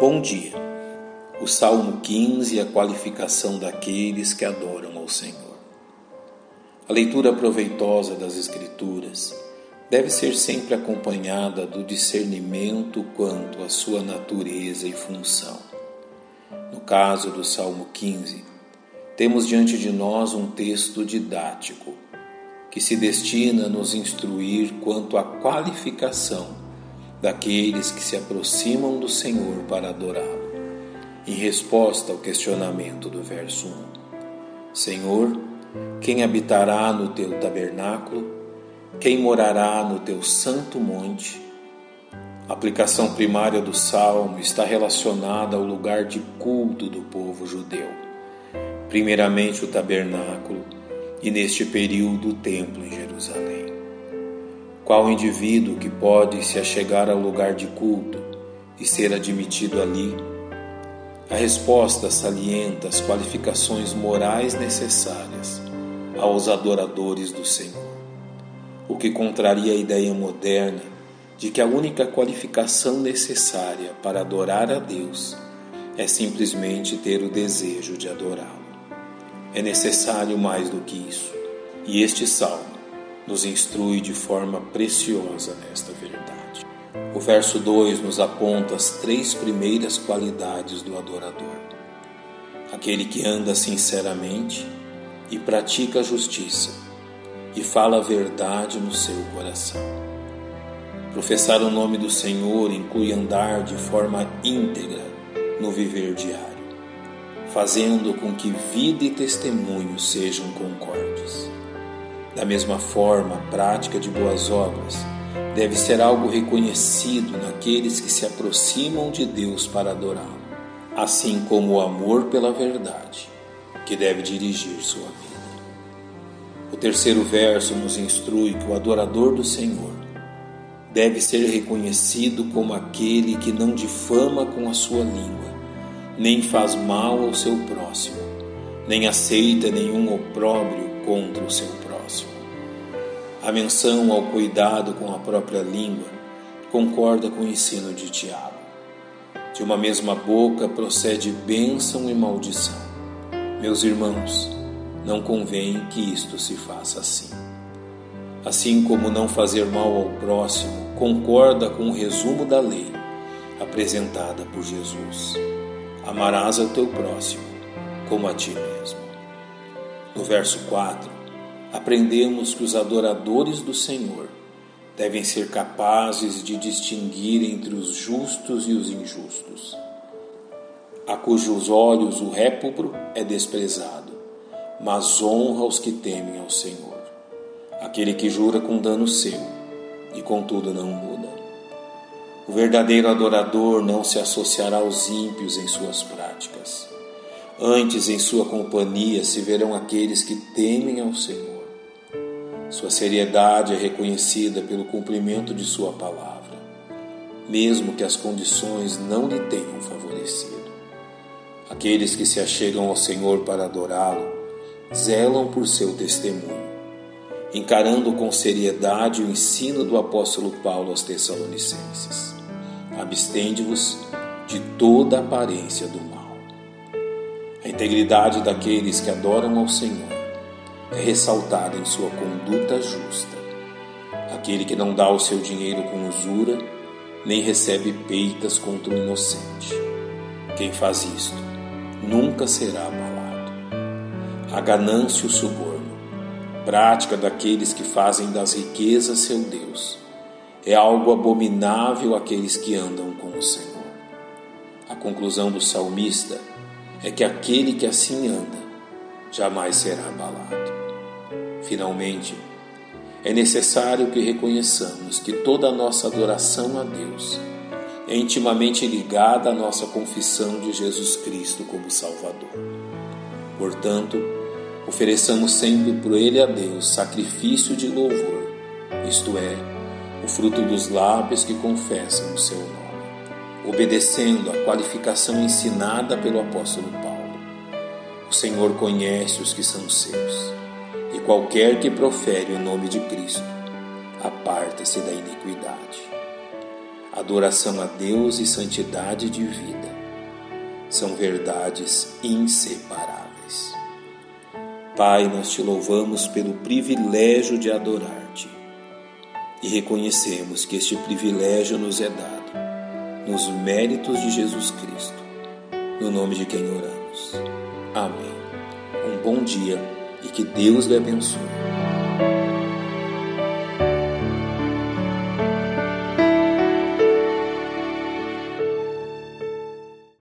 Bom dia. O Salmo 15 é a qualificação daqueles que adoram ao Senhor. A leitura proveitosa das Escrituras deve ser sempre acompanhada do discernimento quanto à sua natureza e função. No caso do Salmo 15, temos diante de nós um texto didático que se destina a nos instruir quanto à qualificação daqueles que se aproximam do Senhor para adorá-lo. Em resposta ao questionamento do verso 1: Senhor, quem habitará no teu tabernáculo? Quem morará no teu santo monte? A aplicação primária do salmo está relacionada ao lugar de culto do povo judeu. Primeiramente, o tabernáculo e, neste período, o templo em Jerusalém. Qual indivíduo que pode se achegar ao lugar de culto e ser admitido ali? A resposta salienta as qualificações morais necessárias aos adoradores do Senhor, o que contraria a ideia moderna de que a única qualificação necessária para adorar a Deus é simplesmente ter o desejo de adorá-lo. É necessário mais do que isso, e este salmo nos instrui de forma preciosa nesta verdade. O verso 2 nos aponta as três primeiras qualidades do adorador: aquele que anda sinceramente e pratica a justiça e fala a verdade no seu coração. Professar o nome do Senhor inclui andar de forma íntegra no viver diário, fazendo com que vida e testemunho sejam concordes. Da mesma forma, a prática de boas obras deve ser algo reconhecido naqueles que se aproximam de Deus para adorá-lo, assim como o amor pela verdade, que deve dirigir sua vida. O terceiro verso nos instrui que o adorador do Senhor deve ser reconhecido como aquele que não difama com a sua língua, nem faz mal ao seu próximo, nem aceita nenhum opróbrio contra o seu próximo a menção ao cuidado com a própria língua concorda com o ensino de Tiago. De uma mesma boca procede bênção e maldição. Meus irmãos, não convém que isto se faça assim. Assim como não fazer mal ao próximo concorda com o resumo da lei apresentada por Jesus. Amarás ao teu próximo como a ti mesmo. No verso 4, aprendemos que os adoradores do Senhor devem ser capazes de distinguir entre os justos e os injustos, a cujos olhos o répubro é desprezado, mas honra os que temem ao Senhor, aquele que jura com dano seu e contudo não muda. O verdadeiro adorador não se associará aos ímpios em suas práticas. Antes, em sua companhia, se verão aqueles que temem ao Senhor. Sua seriedade é reconhecida pelo cumprimento de Sua palavra, mesmo que as condições não lhe tenham favorecido. Aqueles que se achegam ao Senhor para adorá-lo zelam por seu testemunho, encarando com seriedade o ensino do apóstolo Paulo aos Tessalonicenses. Abstende-vos de toda aparência do mal. A integridade daqueles que adoram ao Senhor é ressaltada em sua conduta justa. Aquele que não dá o seu dinheiro com usura, nem recebe peitas contra o inocente. Quem faz isto nunca será abalado. A ganância e o suborno, prática daqueles que fazem das riquezas seu Deus, é algo abominável àqueles que andam com o Senhor. A conclusão do salmista é que aquele que assim anda jamais será abalado. Finalmente, é necessário que reconheçamos que toda a nossa adoração a Deus é intimamente ligada à nossa confissão de Jesus Cristo como Salvador. Portanto, ofereçamos sempre por Ele a Deus sacrifício de louvor, isto é, o fruto dos lábios que confessam o seu nome, obedecendo à qualificação ensinada pelo apóstolo Paulo. O Senhor conhece os que são seus e qualquer que profere o nome de Cristo, aparta-se da iniquidade. adoração a Deus e santidade de vida são verdades inseparáveis. Pai, nós te louvamos pelo privilégio de adorar-te e reconhecemos que este privilégio nos é dado nos méritos de Jesus Cristo, no nome de quem oramos. Amém. Um bom dia e que Deus lhe abençoe.